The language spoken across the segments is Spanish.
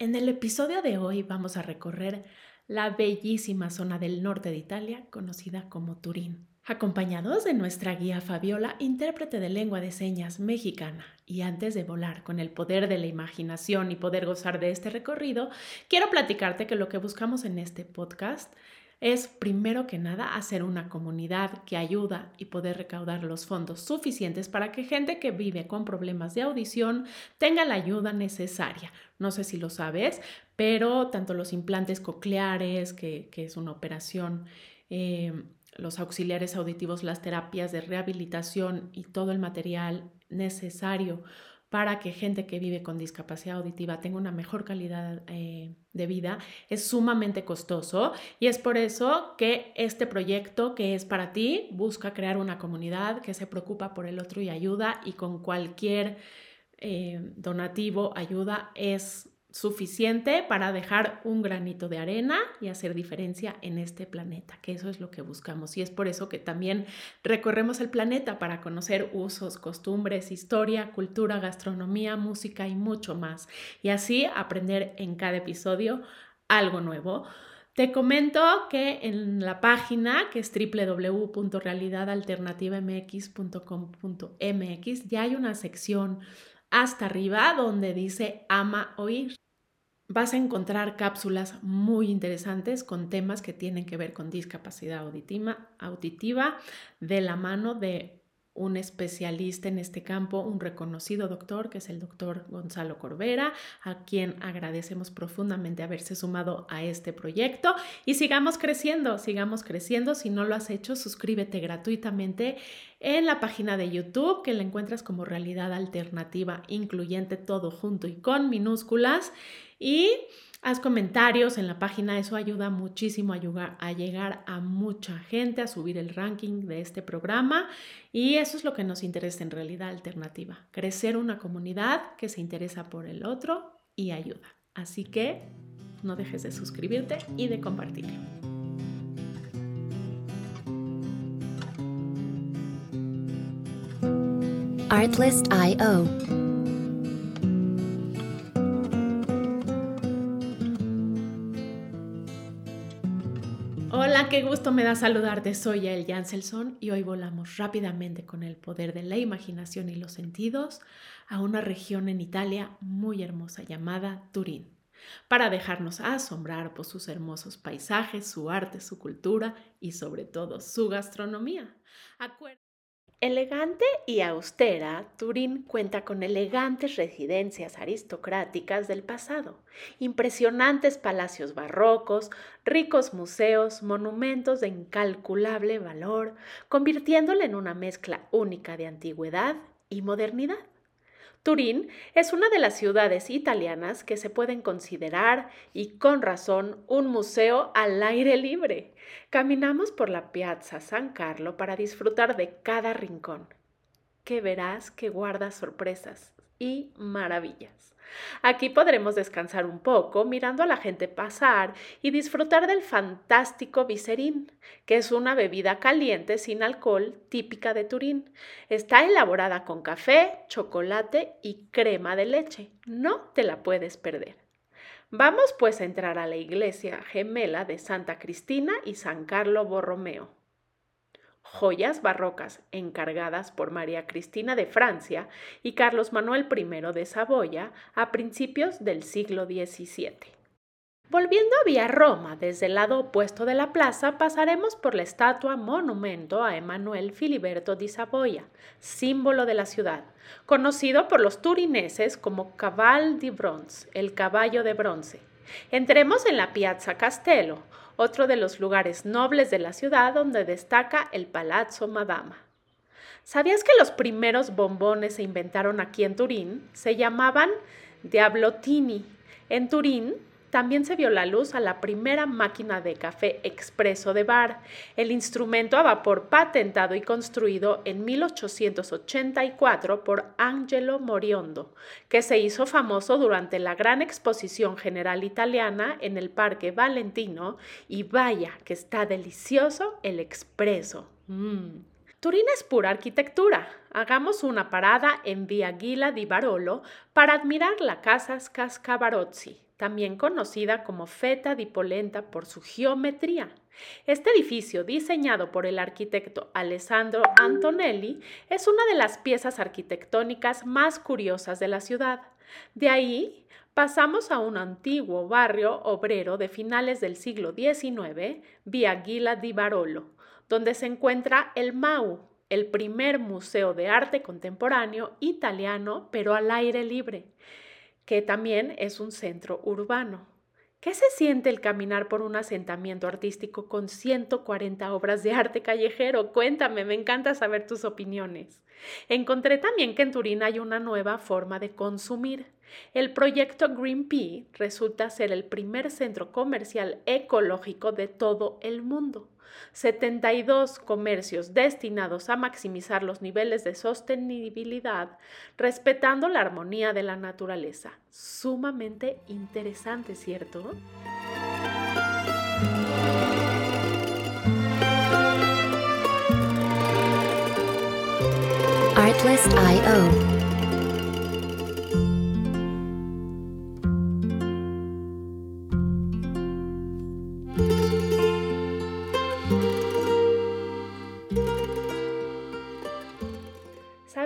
En el episodio de hoy vamos a recorrer la bellísima zona del norte de Italia conocida como Turín, acompañados de nuestra guía Fabiola, intérprete de lengua de señas mexicana. Y antes de volar con el poder de la imaginación y poder gozar de este recorrido, quiero platicarte que lo que buscamos en este podcast es primero que nada hacer una comunidad que ayuda y poder recaudar los fondos suficientes para que gente que vive con problemas de audición tenga la ayuda necesaria. No sé si lo sabes, pero tanto los implantes cocleares, que, es una operación, eh, los auxiliares auditivos, las terapias de rehabilitación y todo el material necesario para que gente que vive con discapacidad auditiva tenga una mejor calidad eh, de vida es sumamente costoso y es por eso que este proyecto que es para ti busca crear una comunidad que se preocupa por el otro y ayuda y con cualquier eh, donativo ayuda es suficiente para dejar un granito de arena y hacer diferencia en este planeta, que eso es lo que buscamos. Y es por eso que también recorremos el planeta para conocer usos, costumbres, historia, cultura, gastronomía, música y mucho más. Y así aprender en cada episodio algo nuevo. Te comento que en la página, que es www.realidadalternativamx.com.mx, ya hay una sección hasta arriba donde dice ama oír. Vas a encontrar cápsulas muy interesantes con temas que tienen que ver con discapacidad auditiva, de la mano de un especialista en este campo, un reconocido doctor, que es el doctor Gonzalo Corbera, a quien agradecemos profundamente haberse sumado a este proyecto. Y sigamos creciendo, sigamos creciendo. Si no lo has hecho, suscríbete gratuitamente en la página de YouTube, que la encuentras como realidad alternativa, incluyente todo junto y con minúsculas. Y Haz comentarios en la página, eso ayuda muchísimo a llegar, a llegar a mucha gente, a subir el ranking de este programa y eso es lo que nos interesa en realidad alternativa, crecer una comunidad que se interesa por el otro y ayuda. Así que no dejes de suscribirte y de compartirlo. Artlist.io qué gusto me da saludarte. Soy El Janselson y hoy volamos rápidamente con el poder de la imaginación y los sentidos a una región en Italia muy hermosa llamada Turín, para dejarnos asombrar por sus hermosos paisajes, su arte, su cultura y sobre todo su gastronomía. Elegante y austera, Turín cuenta con elegantes residencias aristocráticas del pasado, impresionantes palacios barrocos, ricos museos, monumentos de incalculable valor, convirtiéndola en una mezcla única de antigüedad y modernidad. Turín es una de las ciudades italianas que se pueden considerar, y con razón, un museo al aire libre. Caminamos por la Piazza San Carlo para disfrutar de cada rincón, que verás que guarda sorpresas y maravillas. Aquí podremos descansar un poco mirando a la gente pasar y disfrutar del fantástico viserín, que es una bebida caliente sin alcohol típica de Turín. Está elaborada con café, chocolate y crema de leche. No te la puedes perder. Vamos pues a entrar a la iglesia gemela de Santa Cristina y San Carlo Borromeo joyas barrocas encargadas por María Cristina de Francia y Carlos Manuel I de Saboya a principios del siglo XVII. Volviendo Vía Roma, desde el lado opuesto de la plaza, pasaremos por la estatua monumento a Emanuel Filiberto di Savoia, símbolo de la ciudad, conocido por los turineses como Caval di Bronze, el caballo de bronce. Entremos en la Piazza Castello, otro de los lugares nobles de la ciudad donde destaca el Palazzo Madama. ¿Sabías que los primeros bombones se inventaron aquí en Turín? Se llamaban Diablotini. En Turín también se vio la luz a la primera máquina de café expreso de bar, el instrumento a vapor patentado y construido en 1884 por Angelo Moriondo, que se hizo famoso durante la gran exposición general italiana en el Parque Valentino y vaya que está delicioso el expreso. Mm. Turín es pura arquitectura. Hagamos una parada en Via Gila di Barolo para admirar la Casa Scascavarozzi, también conocida como Feta di Polenta por su geometría. Este edificio, diseñado por el arquitecto Alessandro Antonelli, es una de las piezas arquitectónicas más curiosas de la ciudad. De ahí pasamos a un antiguo barrio obrero de finales del siglo XIX, Via Gila di Barolo, donde se encuentra el MAU, el primer museo de arte contemporáneo italiano, pero al aire libre, que también es un centro urbano. ¿Qué se siente el caminar por un asentamiento artístico con 140 obras de arte callejero? Cuéntame, me encanta saber tus opiniones. Encontré también que en Turín hay una nueva forma de consumir. El proyecto Green Pea resulta ser el primer centro comercial ecológico de todo el mundo. 72 comercios destinados a maximizar los niveles de sostenibilidad, respetando la armonía de la naturaleza. Sumamente interesante, ¿cierto?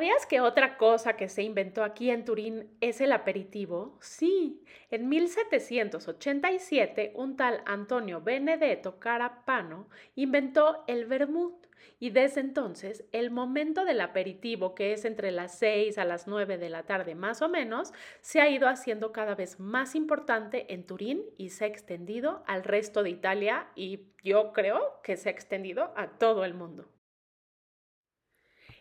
¿Sabías que otra cosa que se inventó aquí en Turín es el aperitivo? Sí, en 1787 un tal Antonio Benedetto Carapano inventó el vermut y desde entonces el momento del aperitivo, que es entre las 6 a las 9 de la tarde más o menos, se ha ido haciendo cada vez más importante en Turín y se ha extendido al resto de Italia y yo creo que se ha extendido a todo el mundo.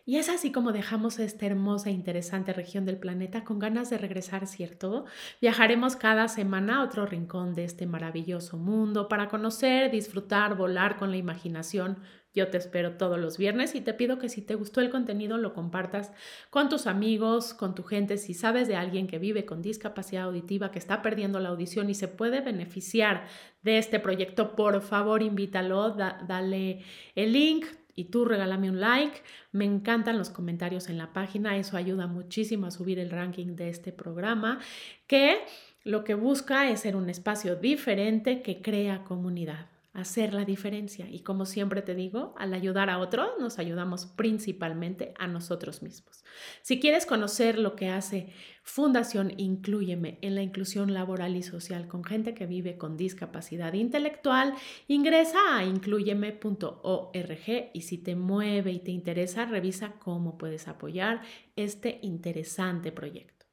Y es así como dejamos esta hermosa e interesante región del planeta con ganas de regresar, ¿cierto? Viajaremos cada semana a otro rincón de este maravilloso mundo para conocer, disfrutar, volar con la imaginación. Yo te espero todos los viernes y te pido que si te gustó el contenido lo compartas con tus amigos, con tu gente. Si sabes de alguien que vive con discapacidad auditiva, que está perdiendo la audición y se puede beneficiar de este proyecto, por favor invítalo, dale el link, y tú regálame un like. Me encantan los comentarios en la página, eso ayuda muchísimo a subir el ranking de este programa, que lo que busca es ser un espacio diferente que crea comunidad hacer la diferencia. Y como siempre te digo, al ayudar a otro, nos ayudamos principalmente a nosotros mismos. Si quieres conocer lo que hace Fundación Incluyeme en la inclusión laboral y social con gente que vive con discapacidad intelectual, ingresa a incluyeme.org y si te mueve y te interesa, revisa cómo puedes apoyar este interesante proyecto.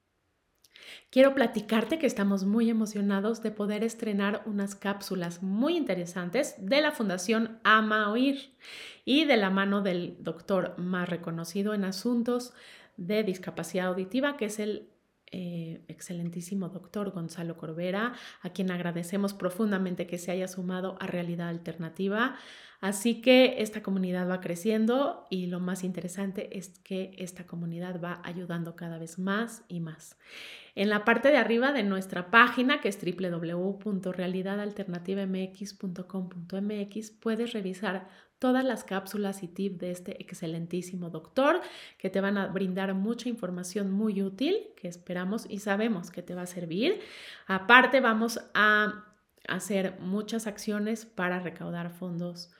Quiero platicarte que estamos muy emocionados de poder estrenar unas cápsulas muy interesantes de la Fundación Ama Oír y de la mano del doctor más reconocido en asuntos de discapacidad auditiva, que es el eh, excelentísimo doctor Gonzalo Corbera, a quien agradecemos profundamente que se haya sumado a Realidad Alternativa. Así que esta comunidad va creciendo y lo más interesante es que esta comunidad va ayudando cada vez más y más. En la parte de arriba de nuestra página, que es www.realidadalternativamx.com.mx, puedes revisar todas las cápsulas y tips de este excelentísimo doctor que te van a brindar mucha información muy útil que esperamos y sabemos que te va a servir. Aparte, vamos a hacer muchas acciones para recaudar fondos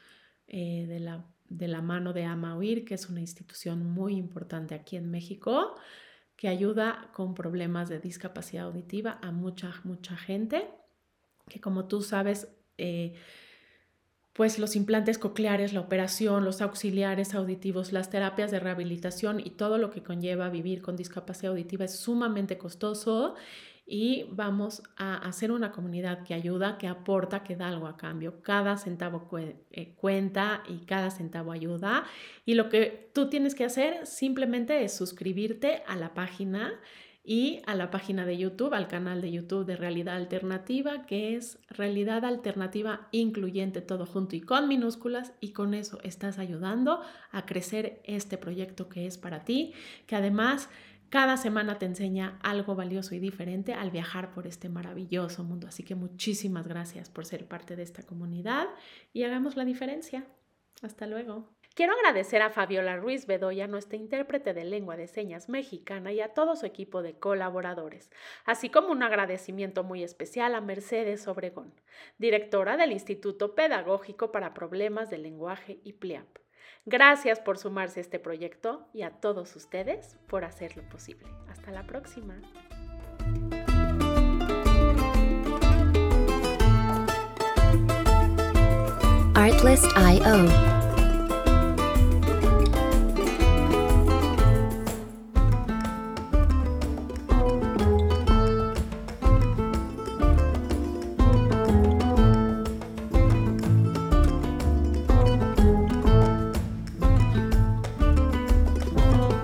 eh, de, la, de la mano de AMAUIR, que es una institución muy importante aquí en México que ayuda con problemas de discapacidad auditiva a mucha, mucha gente, que como tú sabes, eh, pues los implantes cocleares, la operación, los auxiliares auditivos, las terapias de rehabilitación y todo lo que conlleva vivir con discapacidad auditiva es sumamente costoso y vamos a hacer una comunidad que ayuda, que aporta, que da algo a cambio. Cada centavo eh, cuenta y cada centavo ayuda. Y lo que tú tienes que hacer simplemente es suscribirte a la página y a la página de YouTube, al canal de YouTube de Realidad Alternativa, que es Realidad Alternativa Incluyente, todo junto y con minúsculas, y con eso estás ayudando a crecer este proyecto que es para ti, que además cada semana te enseña algo valioso y diferente al viajar por este maravilloso mundo. Así que muchísimas gracias por ser parte de esta comunidad y hagamos la diferencia. Hasta luego. Quiero agradecer a Fabiola Ruiz Bedoya, nuestra intérprete de lengua de señas mexicana, y a todo su equipo de colaboradores, así como un agradecimiento muy especial a Mercedes Obregón, directora del Instituto Pedagógico para Problemas del Lenguaje y PLIAP. Gracias por sumarse a este proyecto y a todos ustedes por hacerlo posible. Hasta la próxima. Artlist.io